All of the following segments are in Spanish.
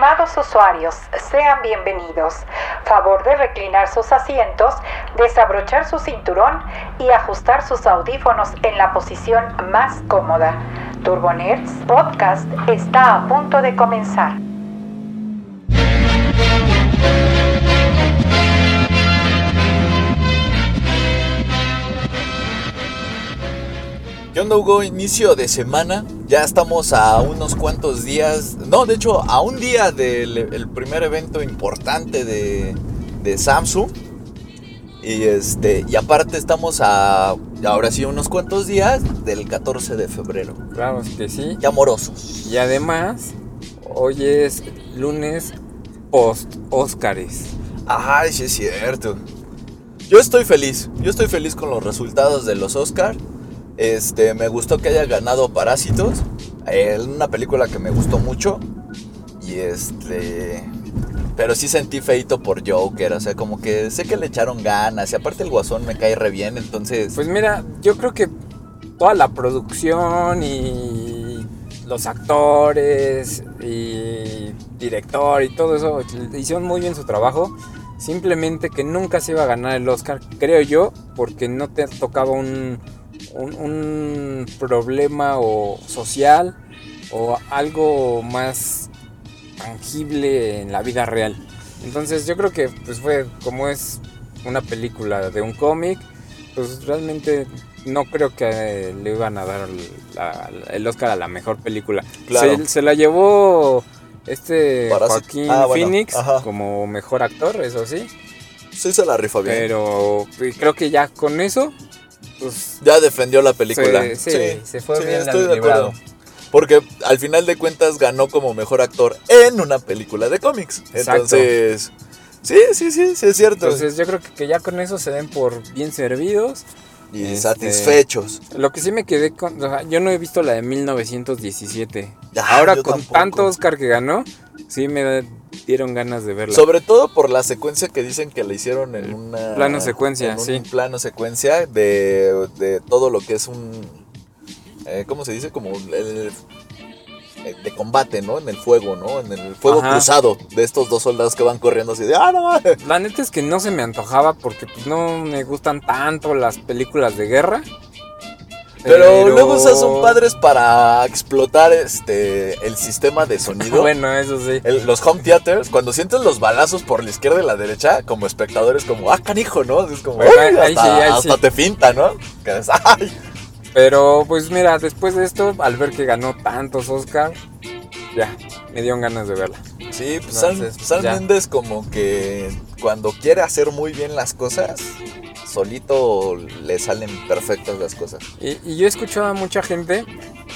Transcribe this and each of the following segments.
Estimados usuarios, sean bienvenidos. Favor de reclinar sus asientos, desabrochar su cinturón y ajustar sus audífonos en la posición más cómoda. Turbonerds Podcast está a punto de comenzar. ¿Qué? Inicio de semana. Ya estamos a unos cuantos días. No, de hecho, a un día del el primer evento importante de, de Samsung. Y este. Y aparte estamos a. Ahora sí, unos cuantos días del 14 de febrero. Claro que sí. Ya amorosos. Y además, hoy es lunes post Óscares. Ay, sí es cierto. Yo estoy feliz. Yo estoy feliz con los resultados de los Oscars. Este, me gustó que haya ganado Parásitos. Es una película que me gustó mucho. Y este. Pero sí sentí feito por Joker. O sea, como que sé que le echaron ganas. Y aparte el guasón me cae re bien. Entonces. Pues mira, yo creo que toda la producción y los actores y director y todo eso hicieron muy bien su trabajo. Simplemente que nunca se iba a ganar el Oscar, creo yo, porque no te tocaba un, un, un problema o social o algo más tangible en la vida real. Entonces yo creo que pues fue como es una película de un cómic, pues realmente no creo que le iban a dar la- el Oscar a la mejor película. Claro. Se, se la llevó este. Joaquín Ah, bueno, Phoenix ajá. como mejor actor, eso sí. Sí se la rifa bien. Pero pues, creo que ya con eso, pues Ya defendió la película. Sí, sí, se fue bien estoy de acuerdo. Porque al final de cuentas ganó como mejor actor en una película de cómics. Entonces, sí, sí, sí, sí es cierto. Entonces yo creo que, que ya con eso se den por bien servidos. y este- satisfechos. Lo que sí me quedé con... o sea, yo no he visto la de 1917. Ah, Ahora con tampoco. tanto Oscar que ganó, sí me dieron ganas de verla. Sobre todo por la secuencia que dicen que le hicieron en una... Plano secuencia, en un sí. plano secuencia de, de todo lo que es un... eh, ¿Cómo se dice? Como el... eh, De combate, ¿no? En el fuego, ¿no? En el fuego Ajá. cruzado de estos dos soldados que van corriendo así de... ¡Ah, no! mames". La neta es que no se me antojaba porque pues, no me gustan tanto las películas de guerra. Pero, luego esas son padres para explotar este el sistema de sonido. Bueno, eso sí. El- los home theaters, cuando sientes los balazos por la izquierda y la derecha, como espectadores, como, ah, canijo, ¿no? Es como, Bueno, ahí hasta, sí, ahí hasta sí. te finta, ¿no? Que es, "Ay". Pero pues mira, después de esto, al ver que ganó tantos Oscar, ya, me dieron ganas de verla. Sí, pues Entonces, ya. Mendes como que cuando quiere hacer muy bien las cosas, solito le salen perfectas las cosas. Y, y yo he escuchado a mucha gente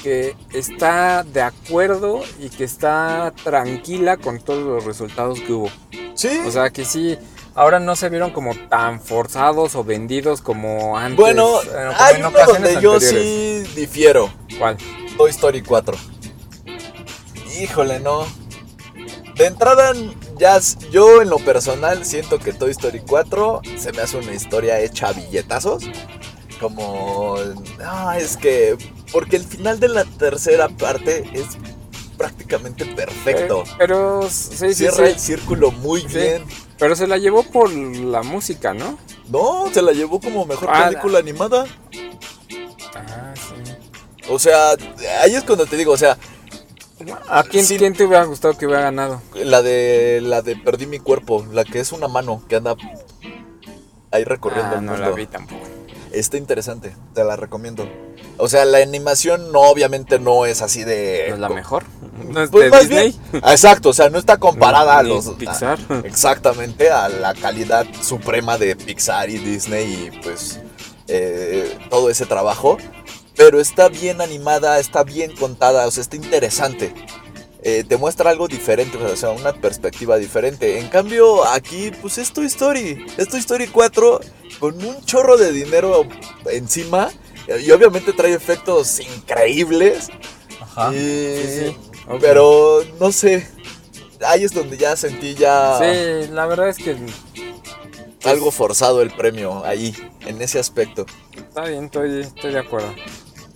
que está de acuerdo y que está tranquila con todos los resultados que hubo. Sí, O sea que sí, ahora no se vieron como tan forzados o vendidos como antes. bueno, eh, como hay uno donde yo anteriores. sí difiero. ¿Cuál? Toy Story 4. Híjole, no. De entrada, ya yo en lo personal siento que Toy Story 4 se me hace una historia hecha a billetazos. Como... No, es que... Porque el final de la tercera parte es prácticamente perfecto. Eh, pero sí, Cierra sí. el círculo muy bien. Pero se la llevó por la música, ¿no? No, se la llevó como mejor Ah, película animada. Ah, sí. O sea, ahí es cuando te digo, o sea, ¿A quién, Sí. quién te hubiera gustado que hubiera ganado? La de la de perdí mi cuerpo, la que es una mano que anda ahí recorriendo Ah, el no mundo. la vi tampoco. Está interesante, te la recomiendo. O sea, la animación no obviamente no es así de ¿No es la mejor? ¿No es Pues de más Disney? bien, exacto, o sea, no está comparada Ni a los Pixar. a- exactamente a la calidad suprema de Pixar y Disney y pues eh, todo ese trabajo, pero está bien animada, está bien contada, o sea, está interesante. Eh, te muestra algo diferente, o sea, una perspectiva diferente. En cambio, aquí, pues es Toy Story. Es Toy Story 4 con un chorro de dinero encima. Y obviamente trae efectos increíbles. Ajá. Y- Sí, sí. Pero no sé. Ahí es donde ya sentí ya Sí, la verdad es que algo forzado el premio ahí, en ese aspecto. está bien, estoy, estoy de acuerdo.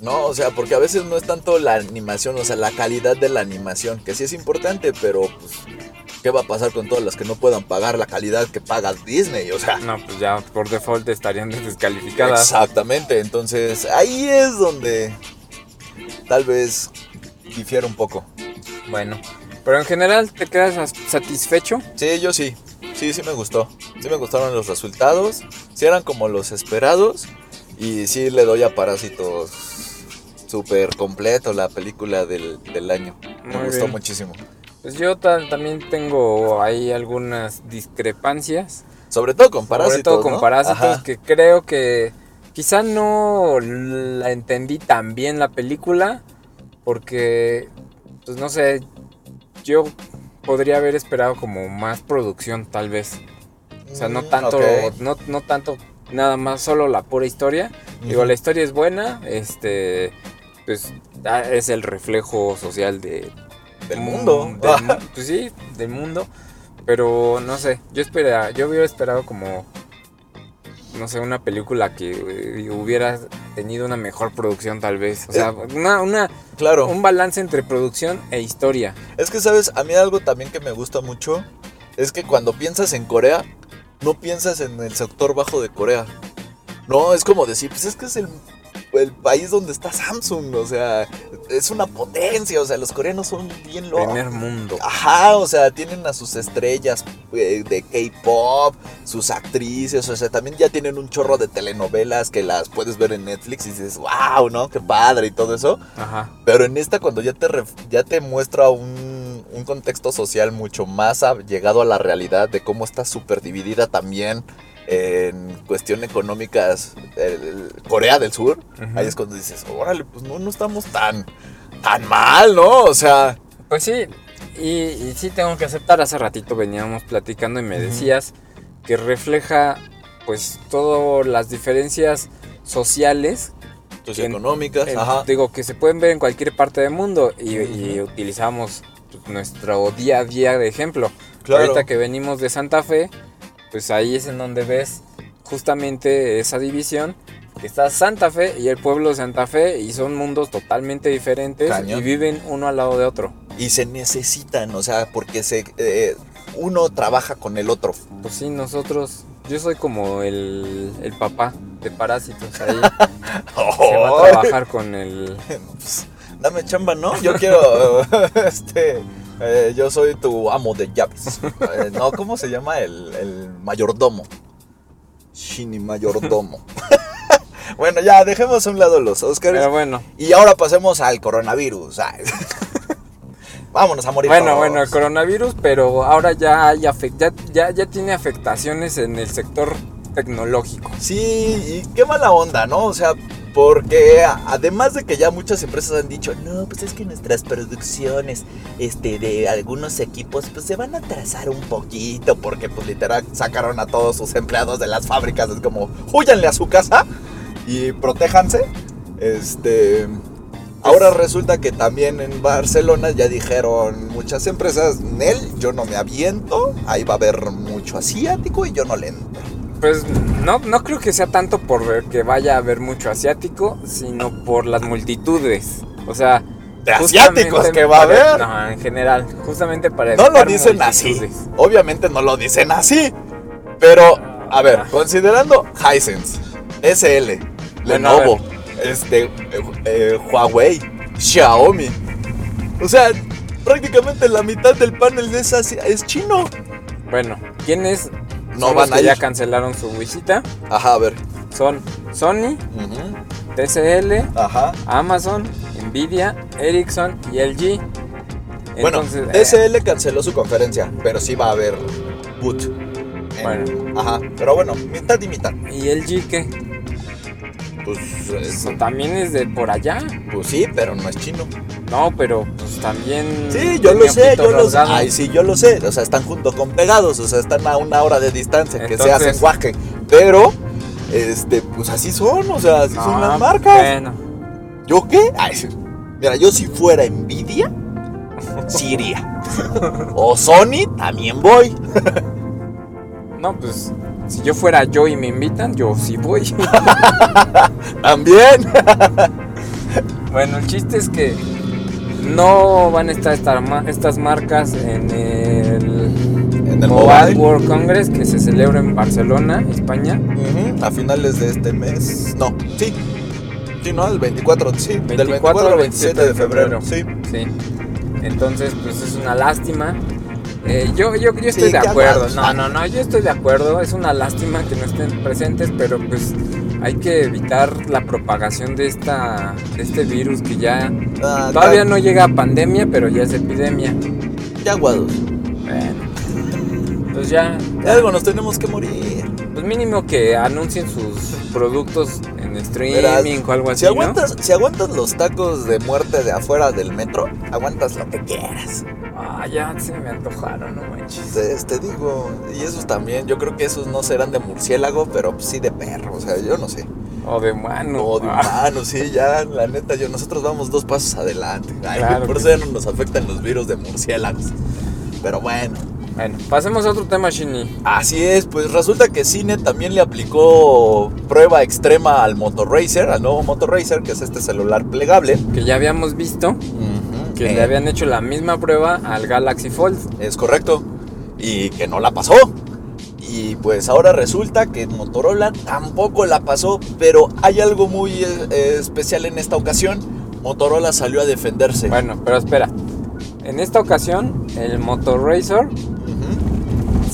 No, o sea, porque a veces no es tanto la animación, o sea, la calidad de la animación, que sí es importante, pero pues, ¿qué va a pasar con todas las que no puedan pagar la calidad que paga Disney? O sea, No, pues ya por default estarían descalificadas. exactamente. Entonces, ahí es donde tal vez difiere un poco. Bueno, pero en general, ¿te quedas as- satisfecho? Sí, yo sí. Sí, sí me gustó. Sí me gustaron los resultados. Sí eran como los esperados. Y sí le doy a Parásitos súper completo la película del, del año. Me gustó bien. muchísimo. Pues yo ta- también tengo ahí algunas discrepancias. Sobre todo con Parásitos. Sobre todo con ¿no? Parásitos, Ajá. que creo que quizá no la entendí tan bien la película, porque, pues no sé, yo podría haber esperado como más producción tal vez. O sea, no Mm, tanto, no, no tanto nada más solo la pura historia. Digo, la historia es buena, este, pues es el reflejo social de, Del mundo. Mm, del pues sí, del mundo. Pero no sé, yo espera, yo hubiera esperado como no sé, una película que eh, hubiera tenido una mejor producción tal vez. O sea, una, una- Claro. un balance entre producción e historia. Es que, ¿sabes? A mí algo también que me gusta mucho es que cuando piensas en Corea, no piensas en el sector bajo de Corea. No, es como decir, pues es que es el, el país donde está Samsung, o sea, es una potencia, o sea, los coreanos son bien locos. Primer mundo. Ajá, o sea, tienen a sus estrellas eh, de K-pop, sus actrices, o sea, también ya tienen un chorro de telenovelas que las puedes ver en Netflix y dices, wow, ¿no? Qué padre y todo eso. Ajá. Pero en esta cuando ya te, ya te muestra un, un contexto social mucho más llegado a la realidad de cómo está súper dividida también en cuestión económicas el- el Corea del Sur, Ujú. ahí es cuando dices, órale, pues no, no estamos tan, tan mal, ¿no? O sea, Pues sí, y, y sí tengo que aceptar, hace ratito veníamos platicando y me Ujú. decías que refleja pues todas las diferencias sociales socioeconómicas, en- ajá. digo que se pueden ver en cualquier parte del mundo y, y utilizamos nuestro día a día de ejemplo. Claro. Ahorita que venimos de Santa Fe, pues ahí es en donde ves justamente esa división. Que está Santa Fe y el pueblo de Santa Fe y son mundos totalmente diferentes Cañón. y viven uno al lado de otro. Y se necesitan, o sea, porque se, eh, uno trabaja con el otro. Pues sí, nosotros, yo soy como el, el papá de parásitos ahí. Se va a trabajar con el... Pues, dame chamba, ¿no? Yo quiero, este, eh, yo soy tu amo de llaves. Eh, no, ¿cómo se llama? El, el mayordomo. Shini mayordomo. bueno, ya, dejemos a un lado los Oscars. Pero bueno, Y ahora pasemos al coronavirus. Vámonos a morir. bueno, todos. bueno, el coronavirus, pero ahora ya, hay ya, ya, ya tiene afectaciones en el sector tecnológico. Sí, y qué mala onda, ¿no? O sea, porque además de que ya muchas empresas han dicho, no, pues es que nuestras producciones este, de algunos equipos pues se van a atrasar un poquito porque pues literal sacaron a todos sus empleados de las fábricas, es como, huyanle a su casa y protéjanse. Este... Ahora resulta que también en Barcelona ya dijeron muchas empresas, Nel, yo no me aviento, ahí va a haber mucho asiático y yo no le entro. Pues no, no creo que sea tanto por que vaya a haber mucho asiático, sino por las multitudes. O sea, De asiáticos que va a haber. No, en general, justamente para No lo dicen así. Obviamente no lo dicen así. Pero, a ver, considerando Hisense, SL, Bueno, Lenovo, este, eh, eh, Huawei, Xiaomi. O sea, prácticamente la mitad del panel es, es chino. Bueno, ¿quiénes No van a que ya ir. cancelaron su visita? Ajá, a ver. Son Sony, TCL, Ajá. Amazon, Nvidia, Ericsson y LG. Bueno, Entonces, eh, TCL canceló su conferencia, pero sí va a haber boot. En- Bueno. Ajá, pero bueno, mitad y mitad. ¿Y LG qué? Pues, Eso también es de por allá. pues sí, pero no es chino. No, pero pues también. Sí, yo lo sé, yo lo sé. Ay, sí, yo lo sé. O sea, están junto con pegados, o sea, están a una hora de distancia, que se hacen guaje. Pero, este, pues así son, o sea, así son las marcas. Bueno, ¿Yo qué? Ay, sí. mira, yo si fuera Nvidia, sí iría. O Sony, también voy. No, pues si yo fuera yo y me invitan, yo sí voy. También. Bueno, el chiste es que no van a estar estas marcas en el, En el Mobile. World Congress que se celebra en Barcelona, España. A finales de este mes. No, sí. Sí, ¿no? El 24, sí. del 24 24 al al 27 de febrero. Sí. Sí. Entonces, pues es una lástima. Eh, yo, yo, yo estoy Sí, de acuerdo. No, no, no, yo estoy de acuerdo. Es una lástima que no estén presentes, pero pues hay que evitar la propagación de esta de este virus que ya Ah, todavía no llega a pandemia, pero ya es epidemia. Ya aguados. Bueno. Pues ya, De algo nos tenemos que morir. pues mínimo que anuncien sus productos en streaming Verás, o algo así, Si ¿no? aguantas, si aguantas los tacos de muerte de afuera del metro, aguantas lo que quieras. Ah, ya se me antojaron, no manches. Te, te digo, y esos también, yo creo que esos no serán de murciélago, pero sí de perro, o sea, yo no sé. O de mano. No, de Ah. humano, sí, ya, la neta, yo, nosotros vamos dos pasos adelante. Ay, Claro por eso ya no nos afectan los virus de murciélagos. Pero bueno, Bueno, pasemos a otro tema, Shinny. así es, pues resulta que Cine también le aplicó prueba extrema al Motor Racer, al nuevo Motor Racer, que es este celular plegable. Que ya habíamos visto que Eh, le habían hecho la misma prueba al Galaxy Fold. Es correcto. Y que no la pasó. Y pues ahora resulta que Motorola tampoco la pasó, pero hay algo muy eh, especial en esta ocasión. Motorola salió a defenderse. Bueno, pero espera. En esta ocasión, el Motor Racer Ujú.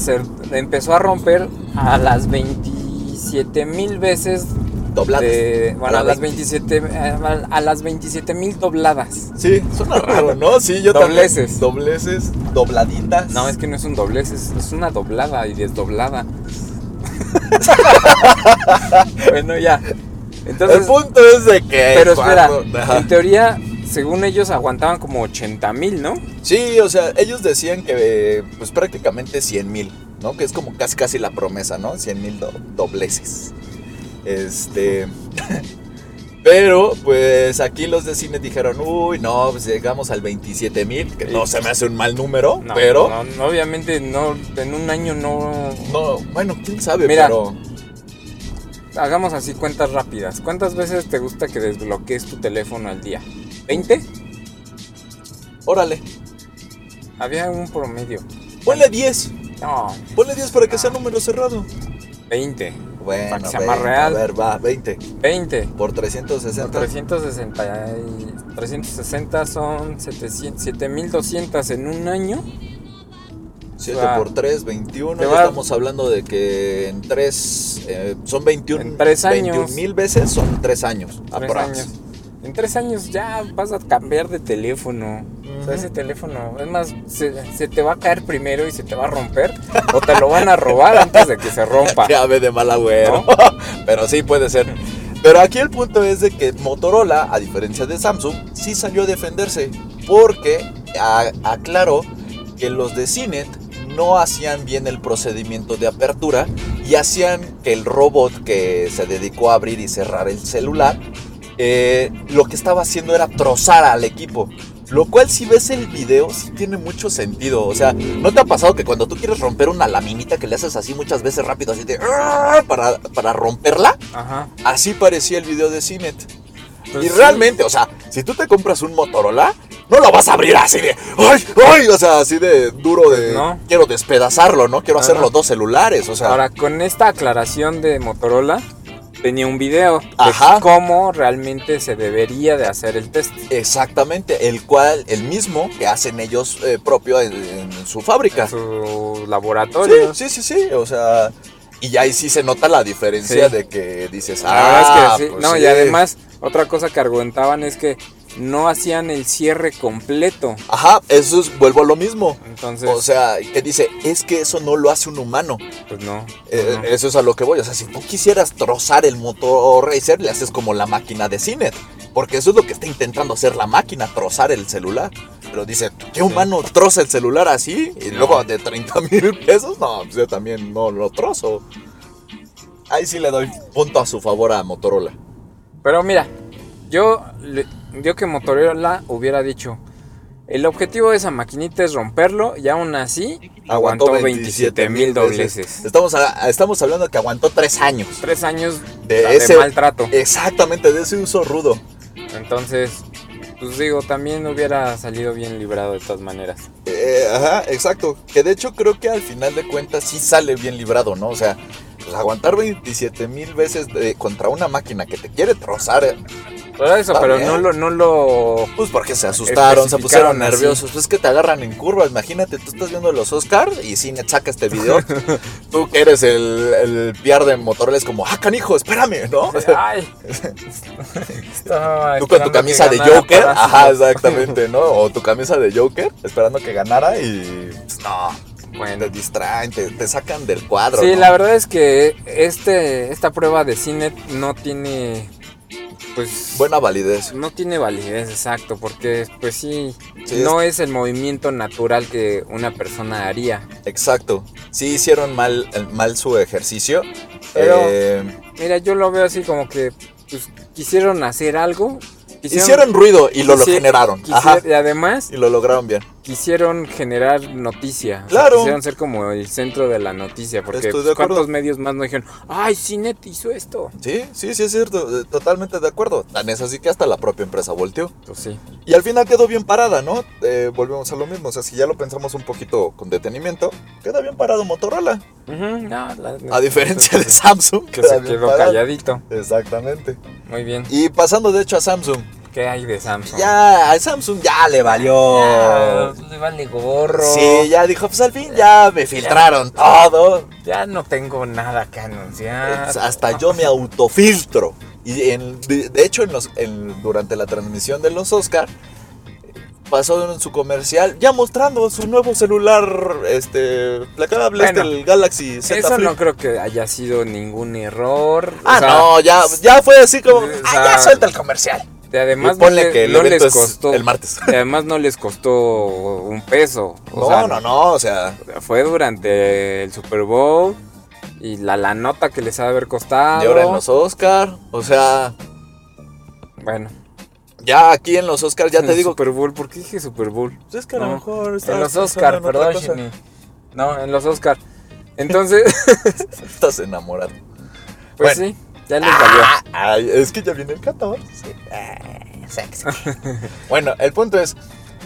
Se empezó a romper a las 27 mil veces. Dobladas. de- bueno, A a la las 20. 27 a las 27 mil dobladas. Sí, suena raro, ¿no? Sí, yo Dobleces. también. Dobleces, dobladitas. No, es que no es un doblez, es, es una doblada y desdoblada. bueno, ya. Entonces, El punto es de que. pero espera, cuando- en teoría, según ellos aguantaban como 80 mil, ¿no? Sí, o sea, ellos decían que pues prácticamente 100 mil, ¿no? Que es como casi casi la promesa, ¿no? 100 mil dobleces. Este... Pero pues aquí los de cine dijeron, uy, no, pues llegamos al 27 mil, que no se me hace un mal número, No, pero... no, no, obviamente no, en un año no... No, bueno, quién sabe, Mira. pero... Hagamos así cuentas rápidas. ¿Cuántas veces te gusta que desbloquees tu teléfono al día? ¿20? Órale, Había un promedio. ponle 10, No, ponle 10 para que sea número cerrado. 20. Bueno, Para que sea más 20, real. a ver, va, 20. 20. Por 360. Por 360, y 360 son 700 7200 en un año. 7 O sea, por 3, 21. te Ya estamos hablando de que en 3 son 21 En tres años. mil veces son 3 años. Tres aprox. años. En tres años ya vas a cambiar de teléfono. O sea, ese teléfono, es más, se, se te va a caer primero y se te va a romper. o te lo van a robar antes de que se rompa. Ya ve de mal agüero. ¿No? Pero sí puede ser. Pero aquí el punto es de que Motorola, a diferencia de Samsung, sí salió a defenderse. Porque aclaró que los de Cinet no hacían bien el procedimiento de apertura y hacían que el robot que se dedicó a abrir y cerrar el celular, eh, lo que estaba haciendo era trozar al equipo. Lo cual si ves el video sí tiene mucho sentido. O sea, ¿no te ha pasado que cuando tú quieres romper una laminita que le haces así muchas veces rápido, así de... "Ah", Para, para romperla? Ajá. Así parecía el video de Cinet. Pues y sí. realmente, o sea, si tú te compras un Motorola, no lo vas a abrir así de... ¡Ay! ¡Ay! O sea, así de duro de... No. Quiero despedazarlo, ¿no? Quiero hacer Ajá. los dos celulares, o sea... Ahora, con esta aclaración de Motorola, tenía un video de cómo realmente se debería de hacer el test. Exactamente, el cual, el mismo que hacen ellos eh, propio en, en su fábrica. En su laboratorio. Sí, sí, sí, sí, o sea, y ya ahí sí se nota la diferencia Sí. de que dices, ah, es que sí. pues no, sí". y además, otra cosa que argumentaban es que no hacían el cierre completo. Ajá, eso es, vuelvo a lo mismo. Entonces, O sea, que dice, es que eso no lo hace un humano. pues no. Eh, no. Eso es a lo que voy. O sea, si tú quisieras trozar el motor racer, le haces como la máquina de Cinet. Porque eso es lo que está intentando hacer la máquina, trozar el celular. Pero dice, ¿qué humano troza el celular así? Y No. luego de 30 mil pesos, no, pues yo también no lo trozo. Ahí sí le doy punto a su favor a Motorola. Pero mira, yo, le- yo que Motorola hubiera dicho, el objetivo de esa maquinita es romperlo y aún así aguantó 27 mil dobleces. Estamos, a- estamos hablando que aguantó tres años. Tres años De de, ese- maltrato. Exactamente, de ese uso rudo. Entonces, pues digo, también hubiera salido bien librado de todas maneras. Eh, ajá, exacto. Que de hecho creo que al final de cuentas sí sale bien librado, ¿no? O sea, pues aguantar 27 mil veces de- contra una máquina que te quiere trozar. Pero eso, no lo, no lo. Pues porque se asustaron, se pusieron así. nerviosos. Pues es que te agarran en curva. Imagínate, tú estás viendo los Oscars y si saca este video. tú que eres el, el PR de Motorola es como, ah, canijo, espérame, ¿no? Ay. Tú con tu camisa de Joker, ajá, exactamente, ¿no? O tu camisa de Joker, esperando que ganara y pues, no, Bueno. te distraen, te, te sacan del cuadro. Sí, ¿no? la verdad es que este, esta prueba de CINET no tiene. Pues. Buena validez. No tiene validez, exacto, porque pues sí, Sí, no es el movimiento natural que una persona haría. Exacto. Sí hicieron mal, mal su ejercicio. Pero- Eh, Mira, yo lo veo así como que pues, quisieron hacer algo. hicieron ruido y lo, lo generaron. Ajá. Y además Y lo lograron bien. Quisieron generar noticia. O sea, Claro. quisieron ser como el centro de la noticia. Porque pues. ¿cuántos medios más no dijeron, ay, Cinet hizo esto? Sí, sí, sí es cierto. eh, Totalmente de acuerdo. Tan es así que hasta la propia empresa volteó. Pues sí. Y al final quedó bien parada, ¿no? Eh, volvemos a lo mismo. O sea, si ya lo pensamos un poquito con detenimiento, queda bien parado Motorola. No, la- A diferencia de Samsung. que se quedó parado. calladito. Exactamente. Muy bien. Y pasando de hecho a Samsung. ¿Qué hay de Samsung? Ya, a Samsung ya le valió. Ya, le vale gorro. Sí, ya dijo, pues al fin ya me filtraron todo. Ya no tengo nada que anunciar. Hasta yo me autofiltro. Y en- de, de hecho, en los, en- durante la transmisión de los Oscar, pasó en su comercial ya mostrando su nuevo celular este plegable, este, Bueno, el Galaxy Z Eso Flip. no creo que haya sido ningún error. O Ah, sea, no, ya, ya fue así como, o ah, ya suelta el comercial. Además Y ponle que el no evento les es costó. el martes. de además no les costó un peso. O No, sea, no, no, o sea, Fue durante el Super Bowl y la, la nota que les ha de haber costado. y ahora en los Oscar, o sea, Bueno, ya aquí en los Oscar, ya en te el digo, Super Bowl, ¿por qué dije Super Bowl? pues es que a lo No, mejor En los Oscar, perdón, Shini. No, en los Oscar. Entonces, Estás enamorado. pues Bueno. sí, ya les valió. Ah, ay, es que ya viene el 14. Ah, sexy. bueno, el punto es,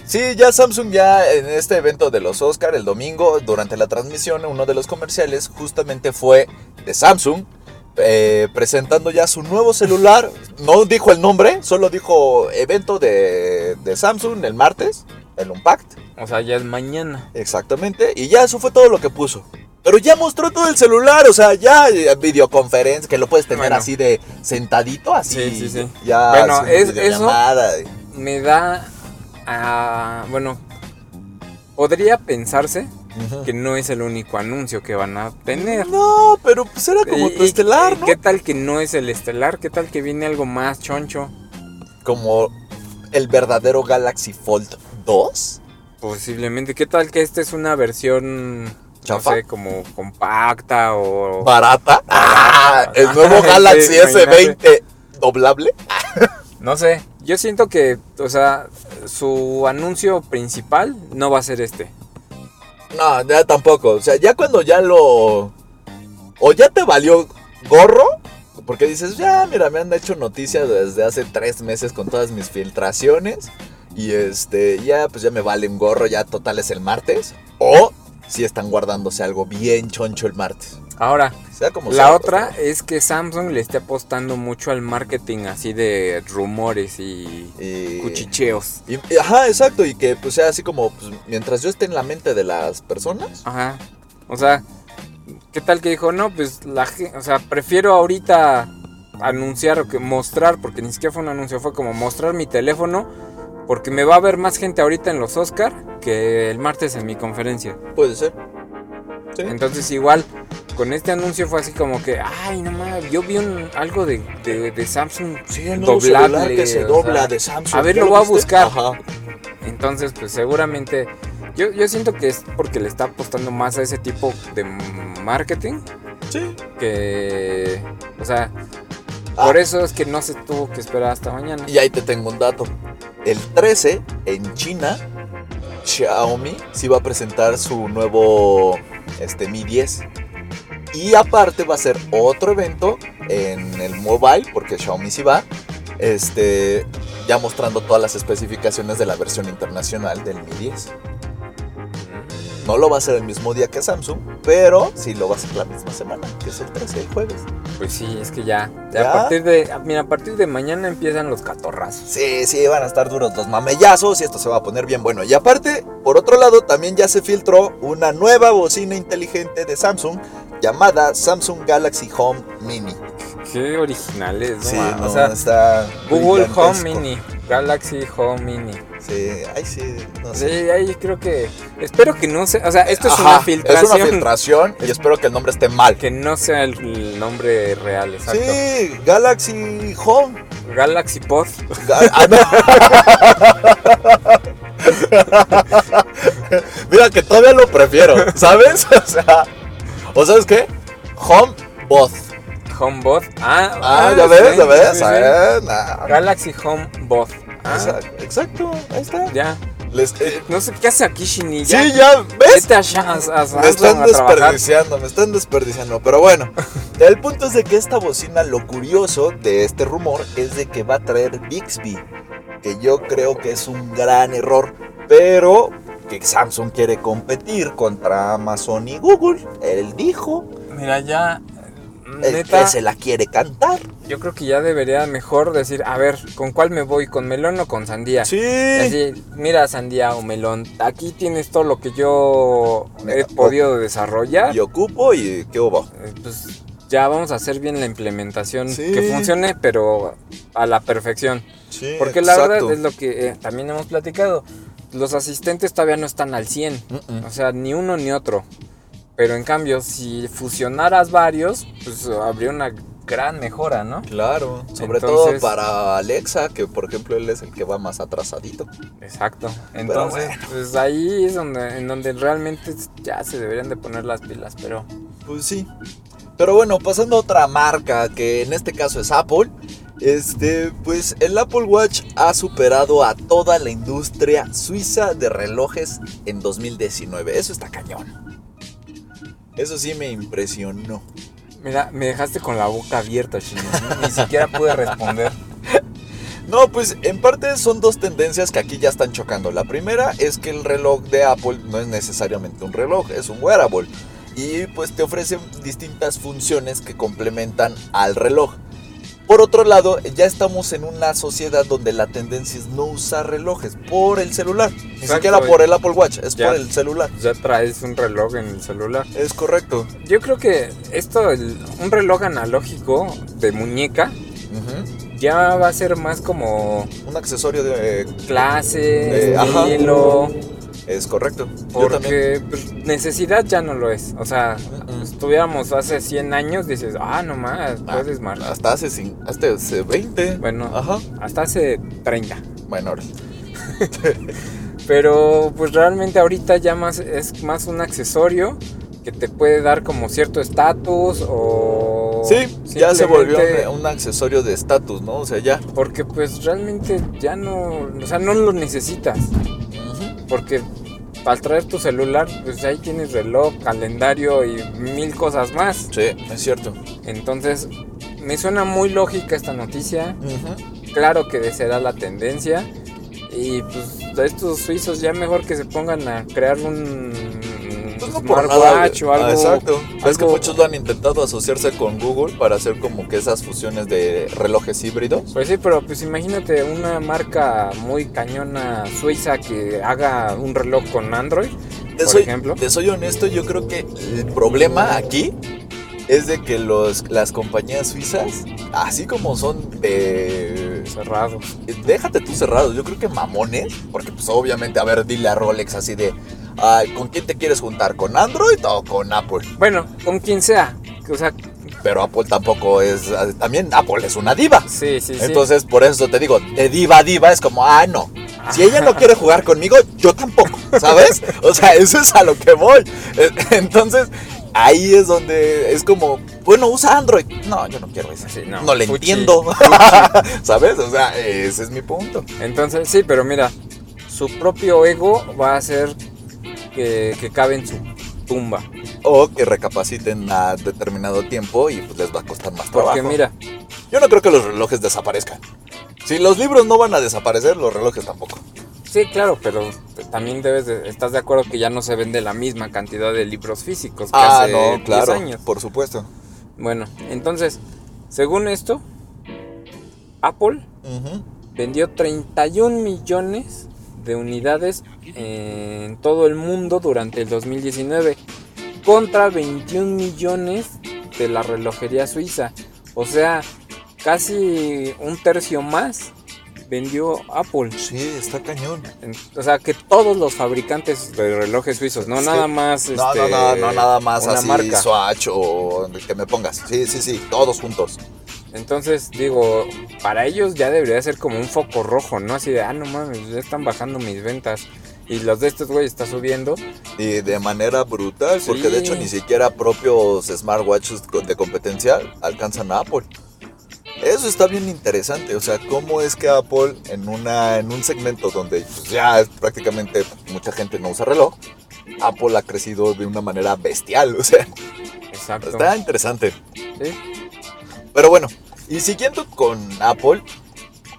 sí, ya Samsung ya en este evento de los Oscar el domingo, durante la transmisión, uno de los comerciales justamente fue de Samsung. eh, presentando ya su nuevo celular, no dijo el nombre, solo dijo evento de, de Samsung el martes, el Unpacked, O sea, ya es mañana. exactamente, y ya eso fue todo lo que puso. Pero ya mostró todo el celular, o sea, ya eh, videoconferencia, que lo puedes tener Bueno. así de sentadito, así. Sí, sí, sí. Ya, Bueno, es- videollamada. Me da a... Bueno, podría pensarse que no es el único anuncio que van a tener. No, pero pues era como Y- tu estelar, ¿no? ¿Qué tal que no es el estelar? ¿Qué tal que viene algo más choncho? Como el verdadero Galaxy Fold 2. Posiblemente. ¿Qué tal que esta es una versión, ¿Chafa? no sé, como compacta o... Barata. Ah, el nuevo Sí, Galaxy imagínate. S20 doblable. No sé. Yo siento que, o sea, su anuncio principal no va a ser este. No, ya tampoco. O sea, ya cuando ya lo. O ya te valió gorro. Porque dices, ya, mira, me han hecho noticias desde hace tres meses con todas mis filtraciones. Y este, ya, pues ya me vale un gorro, ya total es el martes. O si están guardándose algo bien choncho el martes. Ahora, Sea como la sea, otra pues, es que Samsung le esté apostando mucho al marketing así de rumores y y- cuchicheos. y- ajá, exacto. Y que pues sea así como, pues, mientras yo esté en la mente de las personas. Ajá. O sea, ¿qué tal que dijo? No, pues la o sea, prefiero ahorita anunciar o que mostrar, porque ni siquiera fue un anuncio, fue como mostrar mi teléfono, porque me va a ver más gente ahorita en los Oscar que el martes en mi conferencia. Puede ser. Sí. Entonces igual, con este anuncio fue así como que, ay, no mames, yo vi un, algo de, de, de Samsung Sí, el nuevo doblable, que se o dobla sea, de Samsung. a ver, ¿Ya lo voy a buscar. Ajá. Entonces, pues seguramente, yo, yo siento que es porque le está apostando más a ese tipo de marketing Sí. que, o sea, Ah. por eso es que no se tuvo que esperar hasta mañana. Y ahí te tengo un dato. El 13 en China, Xiaomi sí va a presentar su nuevo este, Mi 10. Y aparte va a ser otro evento en el mobile, porque Xiaomi sí va. Este, ya mostrando todas las especificaciones de la versión internacional del Mi 10. No lo va a hacer el mismo día que Samsung, pero sí lo va a hacer la misma semana, que es el 13, el jueves. Pues sí, es que ya, ya ¿Ya? a partir de, mira, a partir de mañana empiezan los catorrazos. Sí, sí, van a estar duros los mamellazos y esto se va a poner bien bueno. Y aparte, por otro lado, también ya se filtró una nueva bocina inteligente de Samsung llamada Samsung Galaxy Home Mini. Qué originales, ¿no? Sí, no, o sea, está Google Home. Mini, Galaxy Home Mini. Sí, ay sí, no Sí, sé. ahí creo que, espero que no sea, o sea, esto es Ajá, una filtración. Es una filtración y espero que el nombre esté mal. Que no sea el, nombre real, exacto. Sí, Galaxy Home. Galaxy Pod. Ah, no. Mira que todavía lo prefiero, ¿sabes? O sea, ¿o sabes qué? Home Bot. HomeBot. Ah, Ah, ah, ya ves, ya ves. Ah, nah. Galaxy HomeBot. Ah, Exacto, exacto, ahí está. ya. Les- eh, No sé qué hace aquí Shinny. sí, ya, ¿ves? Vete a, Sha- a- a Samsung Me están desperdiciando, me están desperdiciando. Pero bueno, el punto es de que esta bocina, lo curioso de este rumor es de que va a traer Bixby. Que yo creo que es un gran error. Pero que Samsung quiere competir contra Amazon y Google. Él dijo. Mira, ya. El que se la quiere cantar. yo creo que ya debería mejor decir, a ver, ¿con cuál me voy? ¿Con melón o con sandía? Sí. Así, mira, sandía o melón, aquí tienes todo lo que yo he podido desarrollar. Y ocupo y qué hubo. Eh, Pues ya vamos a hacer bien la implementación Sí. que funcione, pero a la perfección. Sí, Porque la exacto. verdad es lo que eh, también hemos platicado. Los asistentes todavía no están al 100. Mm-mm. O sea, ni uno ni otro. Pero en cambio, si fusionaras varios, pues habría una gran mejora, ¿no? Claro, sobre Entonces- todo para Alexa, que por ejemplo él es el que va más atrasadito. Exacto. Entonces, pues ahí es donde, en donde realmente ya se deberían de poner las pilas, pero... Pues sí. Pero bueno, pasando a otra marca, que en este caso es Apple. Este, pues el Apple Watch ha superado a toda la industria suiza de relojes en 2019. Eso está cañón. Eso sí me impresionó. Mira, me dejaste con la boca abierta, Shino. Ni siquiera pude responder. No, pues en parte son dos tendencias que aquí ya están chocando. La primera es que el reloj de Apple no es necesariamente un reloj, es un wearable. Y pues te ofrece distintas funciones que complementan al reloj. Por otro lado, ya estamos en una sociedad donde la tendencia es no usar relojes por el celular. Ni Exacto. siquiera por el Apple Watch, es Ya. por el celular. Ya traes un reloj en el celular. Es correcto. Yo creo que esto, el- un reloj analógico de muñeca, ya va a ser más como Un accesorio de... clase, Eh, ajá. Es correcto. Porque pues, necesidad ya no lo es. O sea, Mm. estuviéramos hace 100 años, dices, ah, no más, Ah, puedes marcar. Hasta hace, hasta hace 20. Bueno, Ajá. hasta hace 30. Bueno, ahora. Pero pues realmente ahorita ya más es más un accesorio que te puede dar como cierto estatus o Sí, ya se volvió un accesorio de estatus, ¿no? O sea, ya. porque pues realmente ya no, o sea, no lo necesitas, porque al traer tu celular pues ahí tienes reloj, calendario y mil cosas más. Sí, es cierto. Entonces, me suena muy lógica esta noticia. Claro que será la tendencia. Y pues estos suizos ya mejor que se pongan a crear un No por nada. smartwatch o algo. Ah, exacto. Es que algo- muchos lo han intentado asociarse con Google para hacer como que esas fusiones de relojes híbridos. Pues sí, pero pues imagínate una marca muy cañona suiza que haga un reloj con Android, Te por soy, ejemplo. te soy honesto, yo creo que el problema aquí es de que los, las compañías suizas, así como son de... Cerrado. Déjate tú cerrados, yo creo que mamones, porque pues obviamente, a ver, dile a Rolex así de... "Ay, ¿Con quién te quieres juntar? ¿Con Android o con Apple? Bueno, con quien sea. O sea, Pero Apple tampoco es... También Apple es una diva. sí, sí, sí. Entonces, por eso te digo, de diva a diva es como, ah, no. Si ella no quiere jugar conmigo, yo tampoco, ¿sabes? O sea, eso es a lo que voy. Entonces, ahí es donde es como, bueno, usa Android. No, yo no quiero eso. Sí, no, no, le fuchi, entiendo. ¿Sabes? O sea, ese es mi punto. Entonces, sí, pero mira, su propio ego va a hacer que, que cabe en su tumba. O que recapaciten a determinado tiempo y pues les va a costar más trabajo. Porque mira, Yo no creo que los relojes desaparezcan. Si los libros no van a desaparecer, los relojes tampoco. Sí, claro, pero también debes de, estás de acuerdo que ya no se vende la misma cantidad de libros físicos que Ah, hace no, 10 claro, años. por supuesto. Bueno, entonces, según esto, Apple Ujú. vendió 31 millones de unidades en todo el mundo durante el 2019 contra 21 millones de la relojería suiza. O sea, casi un tercio más vendió Apple. Sí, está cañón. O sea, que todos los fabricantes de relojes suizos, no Sí. nada más. No, este, no, no, no, nada más una así marca. Swatch o que me pongas. Sí, sí, sí, todos juntos. Entonces, digo, para ellos ya debería ser como un foco rojo, ¿no? Así de, ah, no mames, ya están bajando mis ventas. Y los de estos güeyes está subiendo. Y de manera brutal, porque de hecho ni siquiera propios smartwatches de competencia alcanzan a Apple. Eso está bien interesante, o sea, cómo es que Apple en, una, en un segmento donde ya es prácticamente mucha gente no usa reloj, Apple ha crecido de una manera bestial, o sea, Exacto. está interesante. Sí. Pero bueno, y siguiendo con Apple,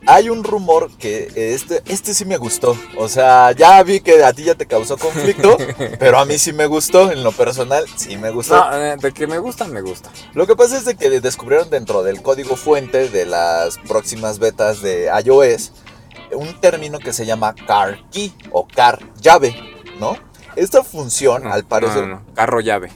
hay un rumor que este, este sí me gustó. O sea, ya vi que a ti ya te causó conflicto, pero a mí sí me gustó. En lo personal, sí me gustó. No, eh, de que me gusta, me gusta. Lo que pasa es de que descubrieron dentro del código fuente de las próximas betas de iOS un término que se llama car key o car llave, ¿no? Esta función, No, al parecer, no, Carro llave.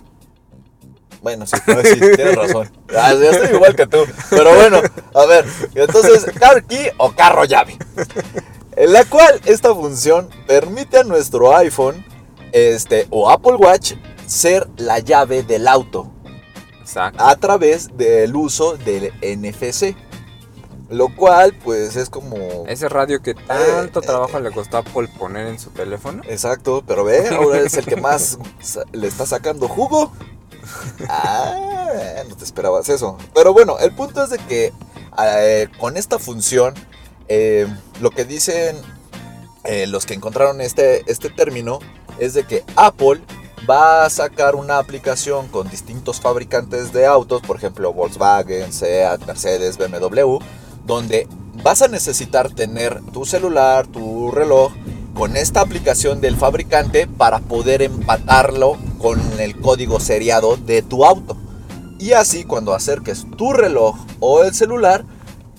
Bueno, sí, no, sí, tienes razón. Ah, ya estoy igual que tú. Pero bueno, a ver, entonces, car key o carro llave. En la cual esta función permite a nuestro iPhone este, o Apple Watch ser la llave del auto Exacto. a través del uso del NFC. Lo cual, pues, es como... Ese radio que tanto eh, trabajo le costó a Apple poner en su teléfono. Exacto, pero ve, ahora es el que más le está sacando jugo. Ah, no te esperabas eso. Pero bueno, el punto es de que eh, con esta función, eh, lo que dicen eh, los que encontraron este, este término es de que Apple va a sacar una aplicación con distintos fabricantes de autos, por ejemplo Volkswagen, Seat, Mercedes, BMW, donde vas a necesitar tener tu celular, tu reloj, con esta aplicación del fabricante para poder empatarlo con el código seriado de tu auto. Y así cuando acerques tu reloj o el celular,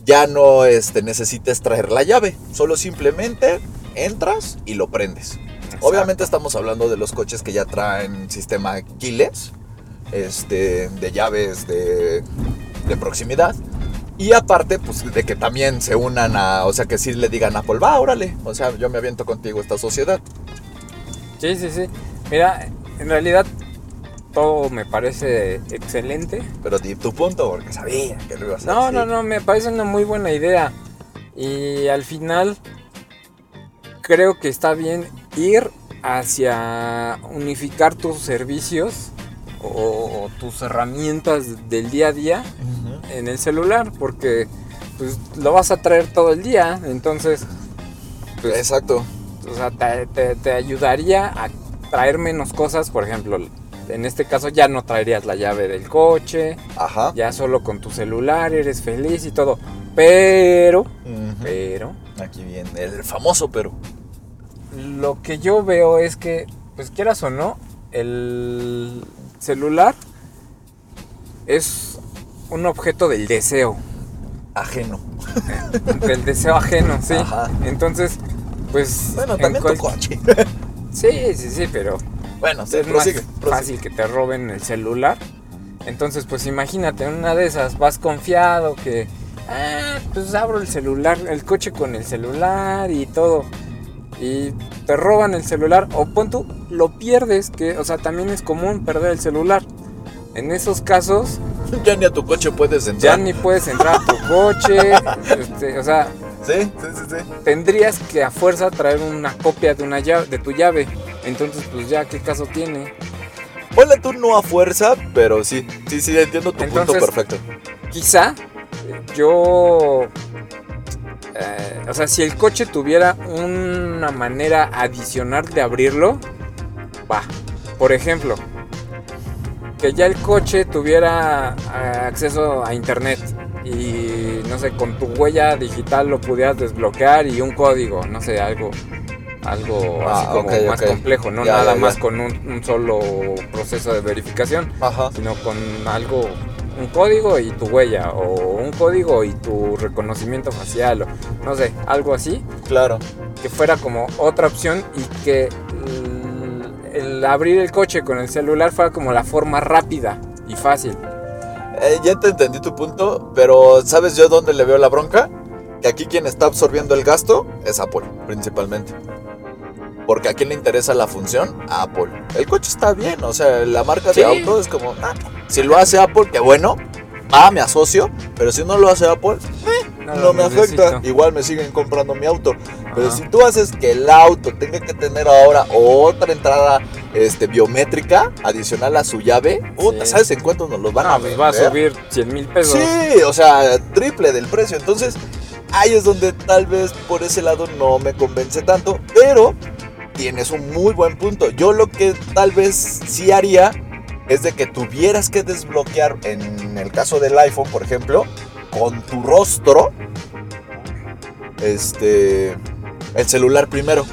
ya no este, necesites traer la llave, solo simplemente entras y lo prendes. Obviamente estamos hablando de los coches que ya traen sistema keyless, este, de llaves de, de proximidad. Y aparte, pues de que también se unan a, o sea, que sí le digan a Apple, va, órale, o sea, yo me aviento contigo esta sociedad. Sí, sí, sí. Mira, en realidad todo me parece excelente. Pero di tu punto, porque sabía que lo ibas a No, decir. no, no, me parece una muy buena idea. Y al final creo que está bien ir hacia unificar tus servicios o, o tus herramientas del día a día en el celular porque pues lo vas a traer todo el día, entonces pues, Exacto. o sea, te, te- te ayudaría a traer menos cosas, por ejemplo, en este caso ya no traerías la llave del coche, Ajá. ya solo con tu celular eres feliz y todo, pero, pero, Aquí viene el famoso pero. lo que yo veo es que, pues quieras o no, el celular es un objeto del deseo. Ajeno. del deseo ajeno, sí. Ajá. Entonces, pues. Bueno, en también tu cual- coche. Sí, sí, sí, pero bueno, sí, es prosigue, más prosigue. fácil que te roben el celular. Entonces, pues imagínate, en una de esas vas confiado que. Ah, pues abro el celular, el coche con el celular y todo. Y te roban el celular. O pon tú, lo pierdes, que, o sea, también es común perder el celular. En esos casos, Ya ni a tu coche puedes ya entrar. ni puedes entrar a tu coche. este, o sea, Sí, sí, sí, sí. tendrías que a fuerza traer una copia de una llave, de tu llave. Entonces, pues ya, ¿qué caso tiene? Ponle tú no a fuerza, pero sí. Sí, sí, entiendo tu punto Entonces- perfecto. Quizá eh, yo... eh, o sea, si el coche tuviera una manera adicional de abrirlo, va. Por ejemplo, que ya el coche tuviera eh, acceso a internet y no sé, con tu huella digital lo pudieras desbloquear y un código, no sé, algo algo Ah, así como más complejo, no Ya, nada ya, más con un, un solo proceso de verificación, Ajá. sino con algo, un código y tu huella, o un código y tu reconocimiento facial, o no sé, algo así, Claro. que fuera como otra opción y que el, el abrir el coche con el celular fuera como la forma rápida y fácil. Eh, ya te entendí tu punto, pero ¿sabes yo dónde le veo la bronca? Que aquí quien está absorbiendo el gasto es Apple, principalmente. Porque a quién le interesa la función, a Apple. El coche está bien, o sea, la marca Sí. de auto es como, ah, si lo hace Apple, qué bueno, va, me asocio, pero si no lo hace Apple, no, lo me necesito. afecta. Igual me siguen comprando mi auto. Pero Ajá. si tú haces que el auto tenga que tener ahora otra entrada este, biométrica adicional a su llave, puta, Sí. ¿sabes en cuánto nos los van a Ah, pues va a vender? subir 100 mil pesos. Sí, o sea, triple del precio. Entonces, ahí es donde tal vez por ese lado no me convence tanto, pero tienes un muy buen punto. Yo lo que tal vez sí haría es de que tuvieras que desbloquear, en el caso del iPhone, por ejemplo, con tu rostro, este, el celular primero,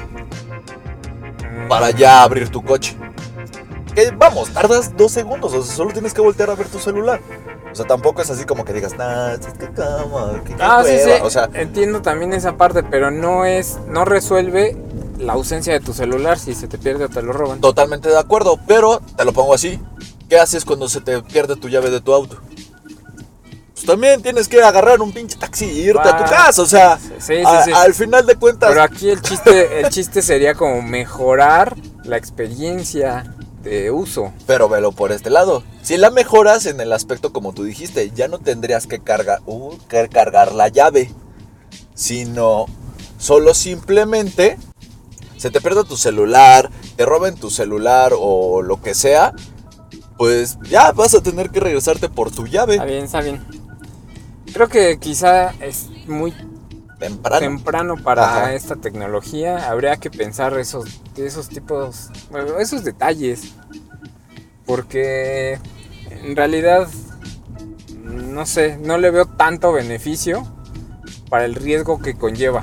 para ya abrir tu coche. Que vamos, tardas dos segundos, o sea, solo tienes que voltear a ver tu celular. O sea, tampoco es así como que digas, nah, es que cama, que qué Ah, sí, sí. hueva". O sea, Entiendo también esa parte, pero no es, no resuelve la ausencia de tu celular si se te pierde o te lo roban. totalmente de acuerdo, pero te lo pongo así. ¿Qué haces cuando se te pierde tu llave de tu auto? Pues también tienes que agarrar un pinche taxi y irte a tu casa, o sea, Sí, sí, a- sí. al final de cuentas, Pero aquí el chiste, el chiste sería como mejorar la experiencia de uso. Pero velo por este lado. Si la mejoras en el aspecto como tú dijiste, ya no tendrías que cargar, uh, que cargar la llave, sino solo simplemente se te pierde tu celular, te roben tu celular o lo que sea, pues ya vas a tener que regresarte por tu llave Está bien, está bien. Creo que quizá es muy temprano. temprano para Ajá. esta tecnología. Habría que pensar esos, esos tipos, esos detalles. Porque en realidad, no sé, no le veo tanto beneficio para el riesgo que conlleva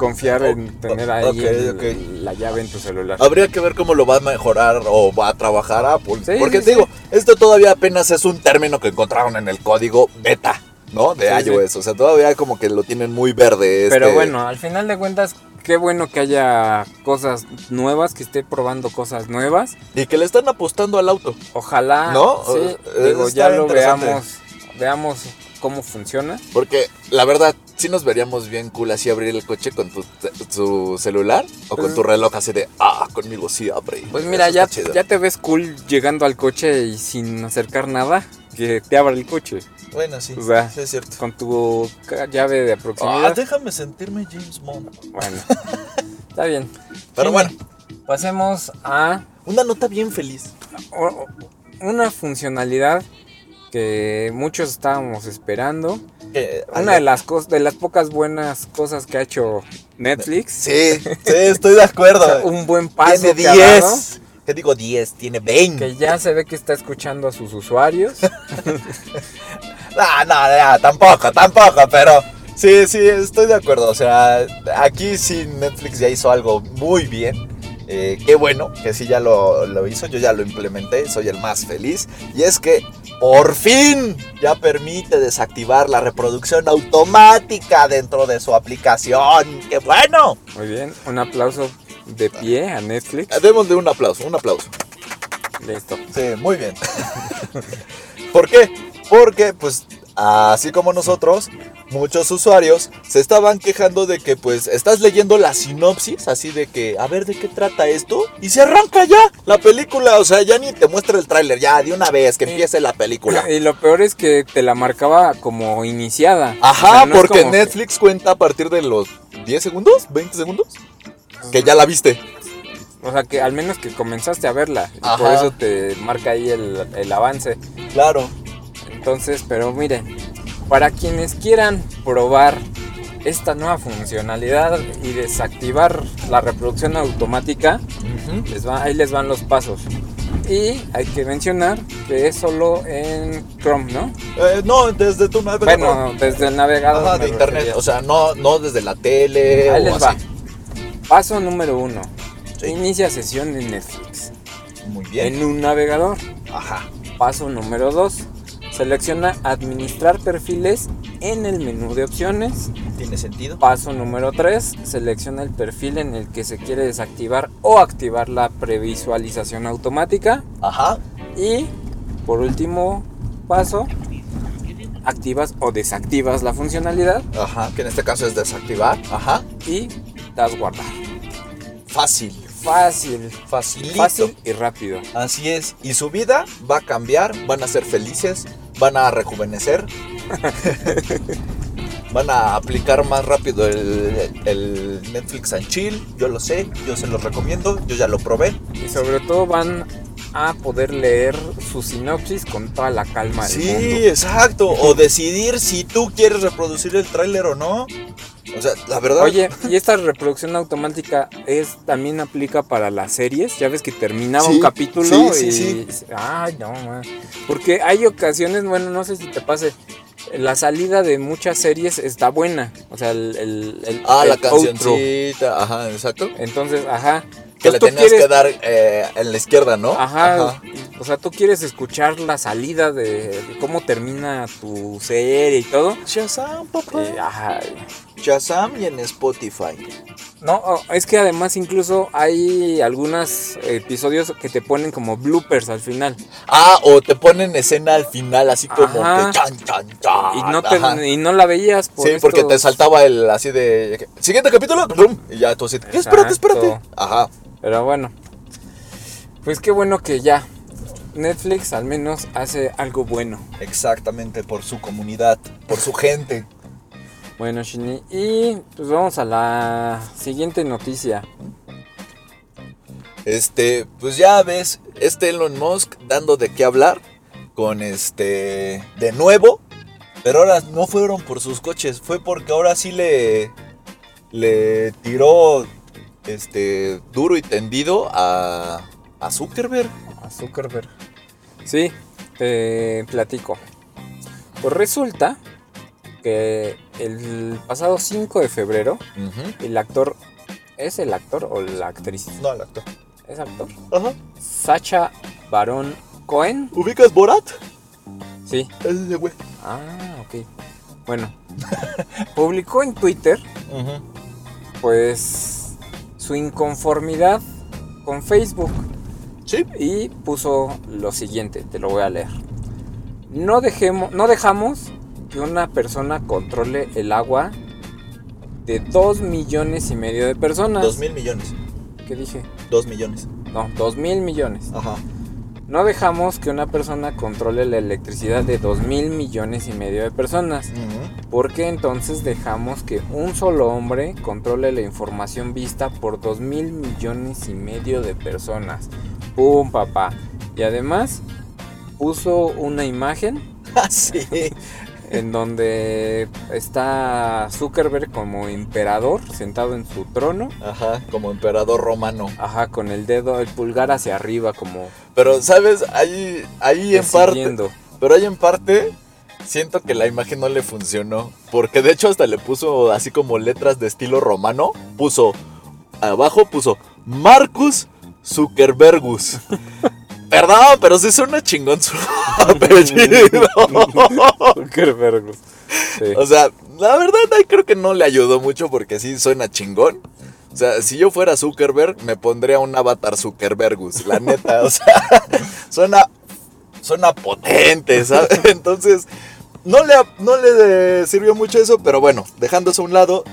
confiar en Oh, tener ahí ok, el- ok. la llave en tu celular. Habría que ver cómo lo va a mejorar o va a trabajar Apple. Sí, Porque sí, te digo, esto todavía apenas es un término que encontraron en el código beta, ¿no? De iOS. O sea, todavía como que lo tienen muy verde. Pero este- bueno, al final de cuentas, qué bueno que haya cosas nuevas, que esté probando cosas nuevas. Y que le están apostando al auto. Ojalá, ¿No? sí, Eh, digo, ya lo veamos, veamos cómo funciona. Porque la verdad, sí nos veríamos bien cool así abrir el coche con tu, tu celular o con tu reloj así de, ah, conmigo sí abre. Pues mira, ya, ya te ves cool llegando al coche y sin acercar nada, que te abra el coche Bueno, sí. o sea, sí, es cierto. con tu llave de Ah, proximidad. déjame sentirme James Bond. Bueno, está bien. Pero Sí, bueno, Pasemos a una nota bien feliz. una funcionalidad que muchos estábamos esperando. Que- Una de las, de las pocas buenas cosas que ha hecho Netflix. Sí, sí, estoy de acuerdo. O sea, un buen paso tiene que ha dado, 10. ¿Qué digo 10? Tiene 20. que ya se ve que está escuchando a sus usuarios. No, no, no, tampoco, tampoco, pero sí, sí, estoy de acuerdo. O sea, aquí sí Netflix ya hizo algo muy bien. Eh, qué bueno que sí ya lo, lo hizo, yo ya lo implementé, soy el más feliz. Y es que por fin ya permite desactivar la reproducción automática dentro de su aplicación. ¡Qué bueno! Muy bien, un aplauso de pie a Netflix. Démosle un aplauso, un aplauso. Listo. Sí, muy bien. ¿Por qué? Porque, pues, así como nosotros, muchos usuarios se estaban quejando de que, pues, estás leyendo la sinopsis, así de que, a ver de qué trata esto, y se arranca ya la película, o sea, ya ni te muestra el tráiler, ya de una vez que empiece la película. Y lo peor es que te la marcaba como iniciada. Ajá, O sea, no es porque que- Netflix cuenta a partir de los 10 segundos, 20 segundos, que ya la viste. o sea, que al menos que comenzaste a verla. Y por eso te marca ahí el, el avance. Claro. Entonces, pero miren, para quienes quieran probar esta nueva funcionalidad y desactivar la reproducción automática, les va, ahí les van los pasos. Y hay que mencionar que es solo en Chrome, ¿no? Eh, no, desde tu navegador. Bueno, desde el navegador. Ajá, de internet. refería. O sea, no, no desde la tele Ahí o les va. Paso número uno. Sí. Inicia sesión en Netflix. Muy bien. En un navegador. Ajá. Paso número 2. Selecciona administrar perfiles en el menú de opciones. ¿Tiene sentido? Paso número 3. Selecciona el perfil en el que se quiere desactivar o activar la previsualización automática. Ajá. Y por último paso, activas o desactivas la funcionalidad Ajá. Que en este caso es desactivar. Ajá. y das guardar. Fácil. Fácil, Facilito. fácil y rápido. Así es. Y su vida va a cambiar. Van a ser felices. Van a rejuvenecer. van a aplicar más rápido el, el Netflix and Chill. Yo lo sé. Yo se los recomiendo. Yo ya lo probé. Y sobre todo van a poder leer su sinopsis con toda la calma del Sí, mundo. exacto. O decidir si tú quieres reproducir el tráiler o no. O sea, la verdad. Oye, y esta reproducción automática es también aplica para las series. Ya ves que terminaba Sí, un capítulo sí, y sí, ay, no, man. porque hay ocasiones, bueno, no sé si te pase, la salida de muchas series está buena, o sea, el, el, el- Ah, la el outro. cancioncita. Ajá, exacto. Entonces, ajá. Que le tenías quieres- que dar eh, en la izquierda, ¿no? Ajá, o sea, tú quieres escuchar la salida de, de cómo termina tu serie y todo. Shazam, papá. y, ajá, Shazam y en Spotify. No, oh, es que además incluso hay algunos episodios que te ponen como bloopers al final. Ah, o te ponen escena al final, así como Ajá. que chan, chan, chan. Y no, Ajá. te, y no la veías por Sí, porque te saltaba el así de. Siguiente capítulo, y ya tú así. "¿Qué? Espérate, espérate. Ajá. Pero bueno, pues qué bueno que ya Netflix al menos hace algo bueno. Exactamente, por su comunidad, por su gente. Bueno, Shini, y pues vamos a la siguiente noticia. Este, pues ya ves, este Elon Musk dando de qué hablar con este, de nuevo, pero ahora no fueron por sus coches, fue porque ahora sí le, le tiró, este, duro y tendido a, a Zuckerberg. A Zuckerberg. Sí, te platico. Pues resulta que el pasado 5 de febrero, el actor, ¿es el actor o la actriz? No, el actor. Es actor. Ajá. Sacha Baron Cohen. ¿Ubicas Borat? Sí. Ese güey. Ah, ok. Bueno, publicó en Twitter, pues, su inconformidad con Facebook Sí. y puso lo siguiente, te lo voy a leer. No, dejemos, no dejamos que una persona controle el agua de 2 millones y medio de personas. Dos mil millones. ¿Qué dije? Dos millones. No, 2 mil millones. Ajá. No dejamos que una persona controle la electricidad de 2 mil millones y medio de personas. Ujú. Porque entonces dejamos que un solo hombre controle la información vista por 2 mil millones y medio de personas. ¡Pum, papá! Y además puso una imagen Ah, sí. En donde está Zuckerberg como emperador sentado en su trono. Ajá, como emperador romano. Ajá, con el dedo, el pulgar hacia arriba como Pero, ¿sabes? Ahí, ahí en parte. Pero ahí en parte. Siento que la imagen no le funcionó. Porque de hecho hasta le puso así como letras de estilo romano. Puso. Abajo puso. Marcus Zuckerbergus. Perdón, pero sí suena chingón su. Sí. O sea, la verdad creo que no le ayudó mucho porque sí suena chingón. O sea, si yo fuera Zuckerberg, me pondría un avatar Zuckerbergus, la neta. O sea, suena, suena potente, ¿sabes? Entonces, no le, no le sirvió mucho eso, pero bueno, dejando eso a un lado,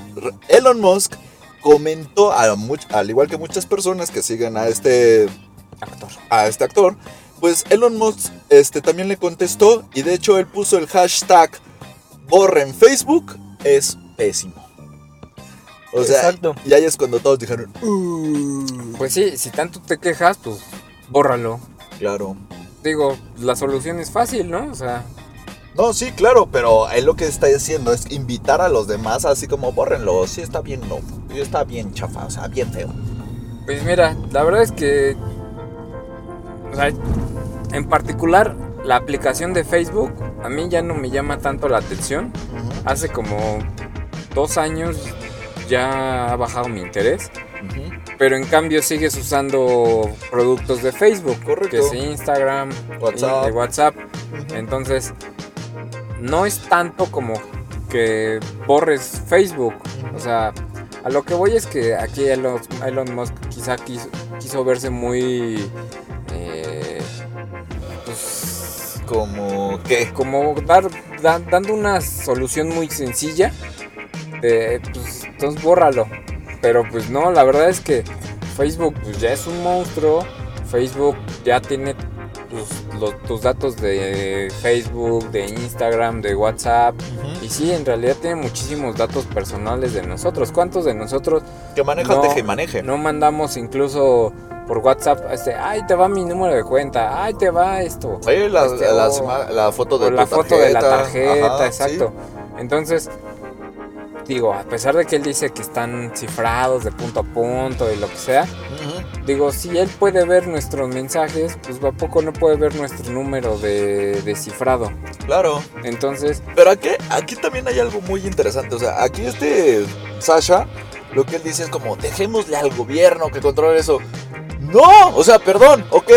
Elon Musk comentó, a much- al igual que muchas personas que siguen a este Actor. a este actor, pues Elon Musk este, también le contestó y de hecho él puso el hashtag borren Facebook es pésimo. O sea, Exacto. y ahí es cuando todos dijeron, "Uh". Pues sí, si tanto te quejas, pues bórralo. claro. Digo, la solución es fácil, ¿no? O sea, No, sí, claro, pero él lo que está haciendo es invitar a los demás así como bórrenlo, sí está bien, no, está bien chafa, o sea, bien feo. pues mira, la verdad es que o sea, en particular, la aplicación de Facebook a mí ya no me llama tanto la atención. Hace como dos años ya ha bajado mi interés. Pero en cambio sigues usando productos de Facebook. Correcto. Que es Instagram, WhatsApp. de WhatsApp. Ujú. Entonces, no es tanto como que borres Facebook. O sea, a lo que voy es que aquí Elon, Elon Musk quizá quiso, quiso verse muy... Como que. como dar, da- dando una solución muy sencilla. de, pues, entonces bórralo. Pero pues no, la verdad es que Facebook pues, ya es un monstruo. Facebook ya tiene tus, los- tus datos de Facebook, de Instagram, de WhatsApp. Y sí, en realidad tiene muchísimos datos personales de nosotros. ¿Cuántos de nosotros Que maneja, No, teje y maneje. no mandamos incluso por WhatsApp, este, ay, te va mi número de cuenta, ay, te va esto. Oye, la, Este, la o- sema- la foto de o la tu foto de la tarjeta, Ajá, exacto. Entonces, digo, a pesar de que él dice que están cifrados de punto a punto y lo que sea, digo, si él puede ver nuestros mensajes, pues ¿a poco no puede ver nuestro número de, de cifrado? Claro. Entonces, Pero aquí, aquí también hay algo muy interesante. O sea, aquí este Sasha, lo que él dice es como, dejémosle al gobierno que controle eso. No, o sea, perdón, ok.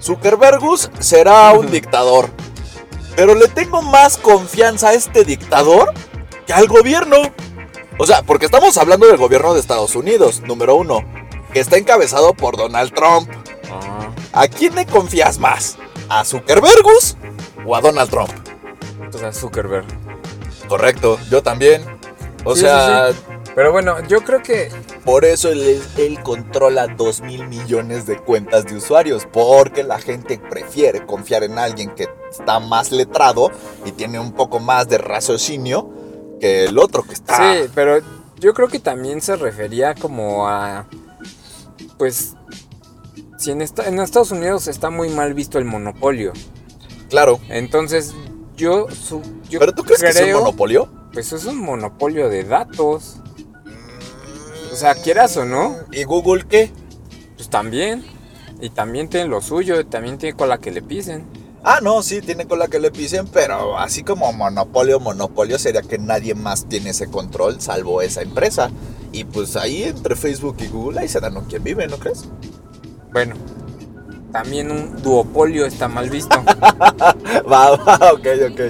Zuckerbergus será un dictador. Pero le tengo más confianza a este dictador al gobierno. O sea, porque estamos hablando del gobierno de Estados Unidos, número uno, que está encabezado por Donald Trump. ah, ¿A quién le confías más? ¿A Zuckerbergus o a Donald Trump? o sea, Zuckerberg. Correcto, yo también. O Sí, sea, Pero bueno, yo creo que por eso él, él controla 2 mil millones de cuentas de usuarios. Porque la gente prefiere confiar en alguien que está más letrado y tiene un poco más de raciocinio que el otro que está. Sí, pero yo creo que también se refería como a. Pues. Si en, esta- en Estados Unidos está muy mal visto el monopolio. Claro. Entonces, yo. su- yo ¿Pero tú crees que es un monopolio? Pues es un monopolio de datos. O sea, quieras o no, ¿Y Google qué? pues también. Y también tiene lo suyo, también tiene con la que le pisen. Ah, no, sí, tiene con la que le pisen, pero así como monopolio, monopolio sería que nadie más tiene ese control salvo esa empresa. Y pues ahí entre Facebook y Google ahí se dan con quién vive, ¿no crees? Bueno, también un duopolio está mal visto. Va, va, ok, ok.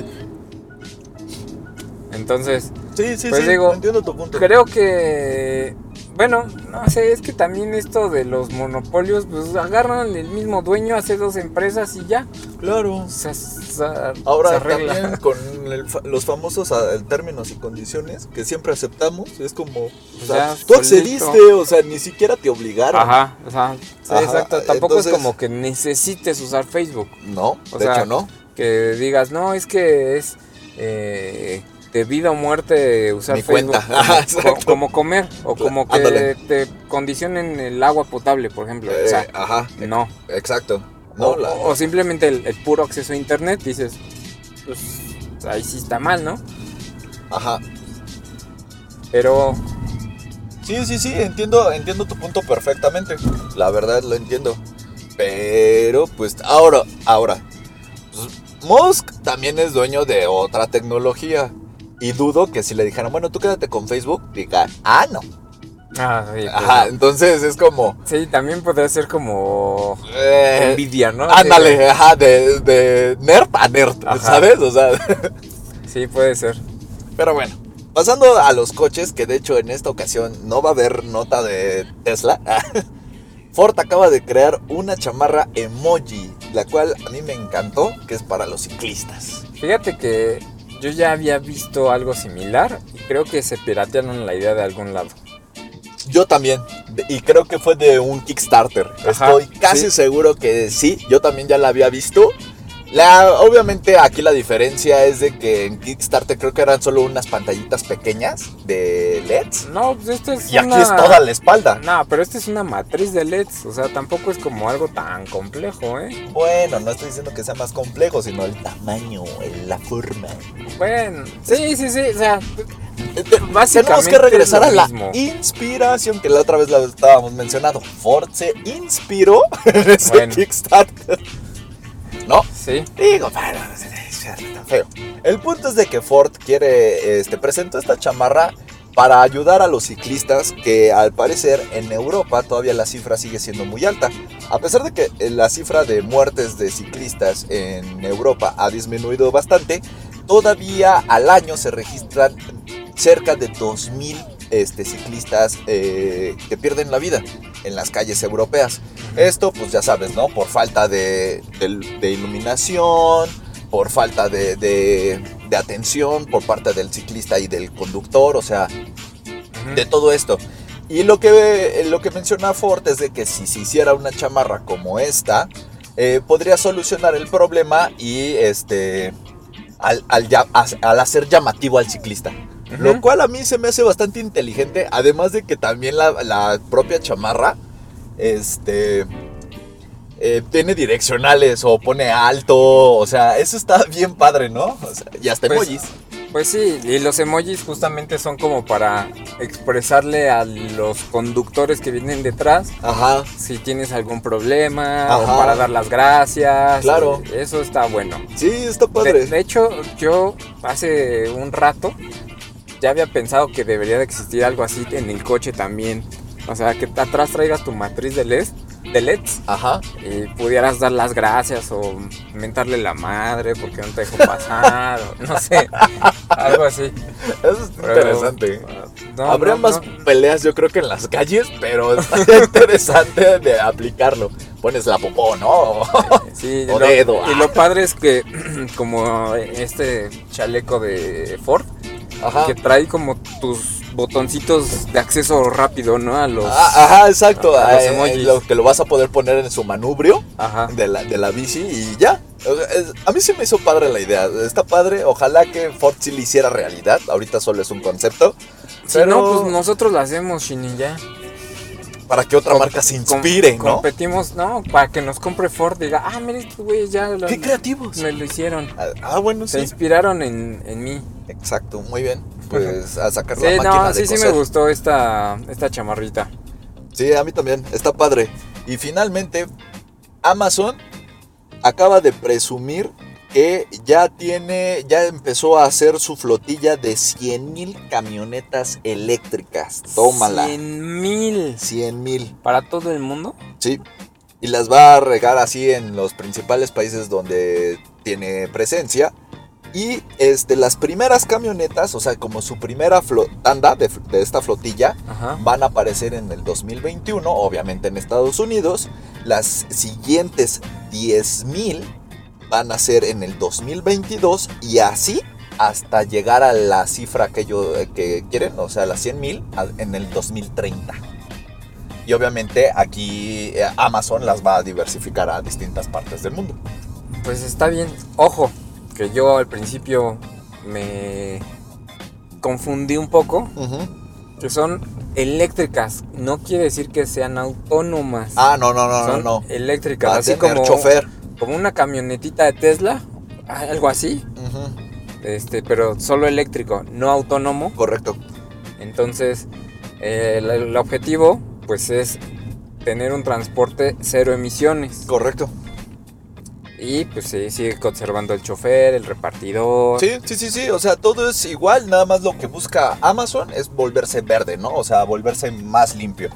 Entonces, Sí, sí, Pues sí, digo, entiendo tu punto. creo que. Bueno, no sé, es que también esto de los monopolios, pues agarran el mismo dueño, hace dos empresas y ya. Claro. Se, se- se Ahora arregla. también con el los famosos términos y condiciones que siempre aceptamos, es como, o sea, Ya, tú solito. accediste, o sea, ni siquiera te obligaron. Ajá, o sea, sí, Ajá, exacto. Tampoco entonces- es como que necesites usar Facebook. No, O de sea, hecho no. Que digas, no, es que es eh, de vida o muerte usar Mi Facebook. cuenta. Como, Ajá, co- exacto. como comer o como que Ándale. te condicionen el agua potable, por ejemplo. o Eh, sea, ajá, no. exacto. No, o, la- o simplemente el, el puro acceso a internet, dices, pues ahí sí está mal, ¿no? ajá. Pero Sí, sí, sí, entiendo, entiendo tu punto perfectamente. La verdad lo entiendo. Pero, pues, ahora, ahora. pues, Musk también es dueño de otra tecnología. Y dudo que si le dijeran, bueno, tú quédate con Facebook, diga, ah, no. ah, sí, pues, Ajá, entonces es como. Sí, también podría ser como eh, envidia, ¿no? ándale, ajá, de, de nerd a nerd, Ajá. ¿sabes? O sea, Sí, puede ser. pero bueno. Pasando a los coches, que de hecho en esta ocasión no va a haber nota de Tesla. Ford acaba de crear una chamarra emoji, la cual a mí me encantó, que es para los ciclistas. Fíjate que yo ya había visto algo similar y creo que se piratearon la idea de algún lado. Yo también, y creo que fue de un Kickstarter. Ajá, Estoy casi sí. seguro que sí, yo también ya la había visto. La, obviamente aquí la diferencia es de que en Kickstarter creo que eran solo unas pantallitas pequeñas de LEDs. No, pues esto es Y aquí es toda la espalda. No, pero esta es una matriz de LEDs, o sea, tampoco es como algo tan complejo, ¿eh? Bueno, no estoy diciendo que sea más complejo, sino el tamaño, la forma. Bueno, sí, sí, sí, o sea, tenemos que regresar es a la inspiración que la otra vez la estábamos mencionando. Ford se inspiró en ese Bueno. Kickstarter. ¿No? Sí. Digo, bueno, es tan feo. El punto es de que Ford quiere, este, presentó esta chamarra para ayudar a los ciclistas que al parecer en Europa todavía la cifra sigue siendo muy alta. A pesar de que eh, la cifra de muertes de ciclistas en Europa ha disminuido bastante, todavía al año se registran cerca de 2.000 este, ciclistas eh, que pierden la vida en las calles europeas. Esto, pues ya sabes, ¿no? Por falta de, de- de iluminación, por falta de, atención por parte del ciclista y del conductor, o sea, de todo esto. Y lo que, lo que menciona Ford es de que si se hiciera una chamarra como esta, eh, podría solucionar el problema y este al, al ya- al hacer llamativo al ciclista. Lo cual a mí se me hace bastante inteligente, además de que también la, la propia chamarra este, eh, tiene direccionales o pone alto, o sea, eso está bien padre, ¿no? O sea, y hasta Pues, emojis. Pues sí, y los emojis justamente son como para expresarle a los conductores que vienen detrás Ajá, si tienes algún problema o Ajá. para dar las gracias. Claro. Eso está bueno. sí, está De, padre. de hecho, yo hace un rato ya había pensado que debería de existir algo así en el coche también. O sea, que atrás traigas tu matriz de LEDs, de LEDs Ajá. y pudieras dar las gracias o mentarle la madre porque no te dejó pasar o no sé, algo así. Eso es Pero, interesante. no, Habría no, más no. peleas, yo creo que en las calles, pero está interesante de aplicarlo. Pones la popó, ¿no? Sí, O lo- dedo, y ah. lo padre es que como este chaleco de Ford Ajá. que trae como tus botoncito de acceso rápido, ¿no? A los Ah, ajá, exacto. a los eh, emojis. lo que lo vas a poder poner en su manubrio Ajá. de la, de la bici y ya. A mí sí me hizo padre la idea. Está padre. Ojalá que Ford sí le hiciera realidad. Ahorita solo es un concepto. Si Pero no, pues nosotros lo hacemos, Shini, ya. Para que otra Com- marca se com- inspire, ¿no? Competimos, ¿no? Para que nos compre Ford, diga, ah, mira, estos güeyes ya lo, Qué creativos. me lo hicieron. Ah, Ah, bueno, Se sí. inspiraron en, en mí. Exacto, muy bien. Pues a sacar Sí, la máquina no, de sí, sí me gustó esta, esta chamarrita. Sí, a mí también. Está padre. Y finalmente, Amazon acaba de presumir que ya tiene, ya empezó a hacer su flotilla de 100 mil camionetas eléctricas. Tómala. 100 mil. 100 mil. ¿Para todo el mundo? Sí. Y las va a regar así en los principales países donde tiene presencia. Y este, las primeras camionetas, o sea, como su primera tanda de, de esta flotilla, Ajá. van a aparecer en el 2021, obviamente en Estados Unidos. Las siguientes 10.000 van a ser en el 2022 y así hasta llegar a la cifra que ellos eh, que quieren, o sea, las 100.000 a- en el 2030. Y obviamente aquí eh, Amazon las va a diversificar a distintas partes del mundo. Pues está bien. Ojo, que yo al principio me confundí un poco. Que son eléctricas. No quiere decir que sean autónomas. Ah, no, no, no, no, no. eléctricas. Va a así tener como, chofer. Como una camionetita de Tesla. Algo así. Este, pero solo eléctrico, no autónomo. Correcto. Entonces, eh, el, el objetivo, pues, es tener un transporte cero emisiones. Correcto. Y pues se sigue conservando el chofer, el repartidor. Sí, sí, sí, sí, o sea, todo es igual, nada más lo que busca Amazon es volverse verde, ¿no? O sea, volverse más limpio.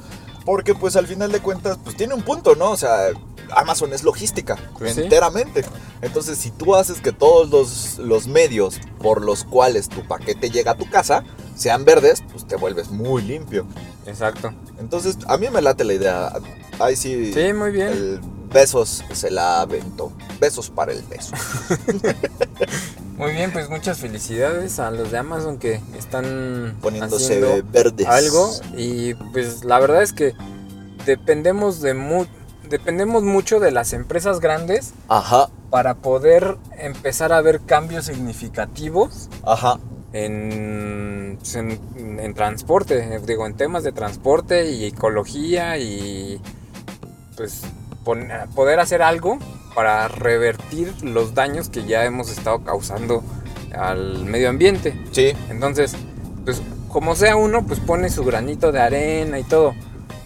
Porque pues al final de cuentas, pues tiene un punto, ¿no? O sea, Amazon es logística, sí. enteramente. Entonces, si tú haces que todos los, los medios por los cuales tu paquete llega a tu casa sean verdes, pues te vuelves muy limpio. Exacto. Entonces, a mí me late la idea. Ahí sí, Sí, muy bien. el besos se la aventó. Besos para el beso. Muy bien, pues muchas felicidades a los de Amazon que están Poniéndose verdes. algo y pues la verdad es que dependemos de mu- dependemos mucho de las empresas grandes Ajá, para poder empezar a ver cambios significativos ajá. en, pues, en, en transporte, eh, digo, en temas de transporte y ecología y pues pon- poder hacer algo para revertir los daños que ya hemos estado causando al medio ambiente. Sí, Entonces, pues como sea uno, pues pone su granito de arena y todo.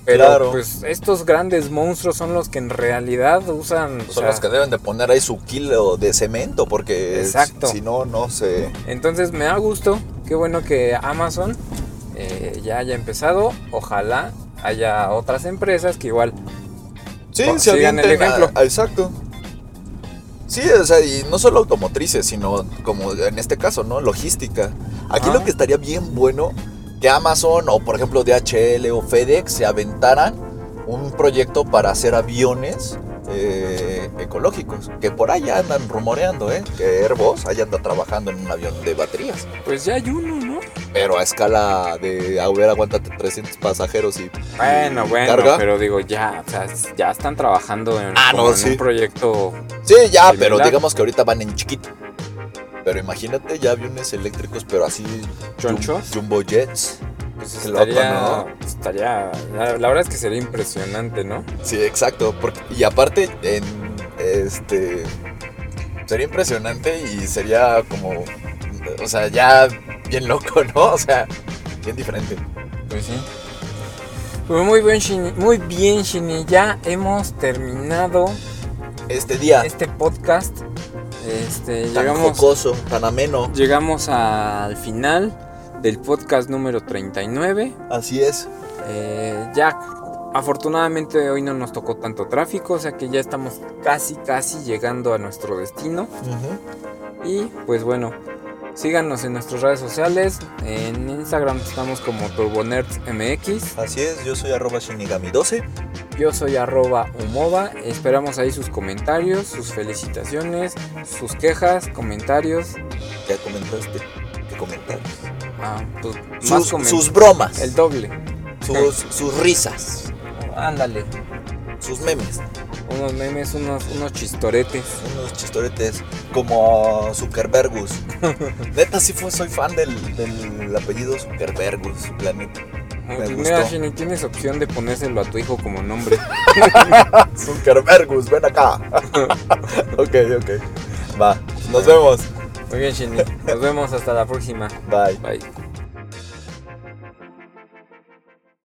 Pero Claro. pues estos grandes monstruos son los que en realidad usan... Son sea, los que deben de poner ahí su kilo de cemento porque Exacto. si no, no se... Entonces me da gusto, qué bueno que Amazon eh, ya haya empezado. Ojalá haya otras empresas que igual Sí, se sigan el ejemplo. a- exacto. Sí, o sea, y no solo automotrices, sino como en este caso, ¿no? Logística. Aquí Ah. lo que estaría bien bueno que Amazon o por ejemplo DHL o FedEx se aventaran un proyecto para hacer aviones eh, ecológicos, que por ahí ya andan rumoreando, ¿eh? Que Airbus ahí anda trabajando en un avión de baterías, pues ya hay uno, ¿no? pero a escala de, a ver, aguántate 300 pasajeros y... Bueno, y bueno, carga. pero digo, ya, o sea, ya están trabajando en, Ah, no, en sí. un proyecto. Sí, ya, Similar. pero digamos que ahorita van en chiquito. Pero imagínate ya aviones eléctricos, pero así. ¿Chonchos? jum- Jumbo jets. Pues loco, estaría, ¿no? estaría, la, la verdad es que sería impresionante, ¿no? Sí, exacto. porque- y aparte, en este. Sería impresionante y sería como. O sea, ya bien loco, ¿no? O sea, bien diferente. Pues sí. Pues muy bien, Shini, muy bien, Shini, ya hemos terminado Este día este podcast. Este, tan llegamos, jocoso, tan ameno. llegamos al final del podcast número 39. Así es. Eh, ya afortunadamente hoy no nos tocó tanto tráfico, o sea que ya estamos casi casi llegando a nuestro destino. Y pues bueno, síganos en nuestras redes sociales. En Instagram estamos como TurboNerdsMX. Así es, yo soy arroba shinigami12. Yo soy arroba Umova. Esperamos ahí sus comentarios, sus felicitaciones, sus quejas, comentarios. Ya comentaste. ¿Qué comentarios? Ah, pues, más Sus, comen- sus bromas. El doble. sus, sus risas. Ándale. Sus memes. Unos memes, unos, unos chistoretes. Unos chistoretes como Zuckerbergus. neta, sí fue, soy fan del, del apellido Zuckerbergus, la neta. Me Pues mira, Shini, tienes opción de ponérselo a tu hijo como nombre. Zuckerbergus, ven acá. ok, ok. Va, nos vemos. Muy bien, Shini. Nos vemos hasta la próxima. Bye. Bye.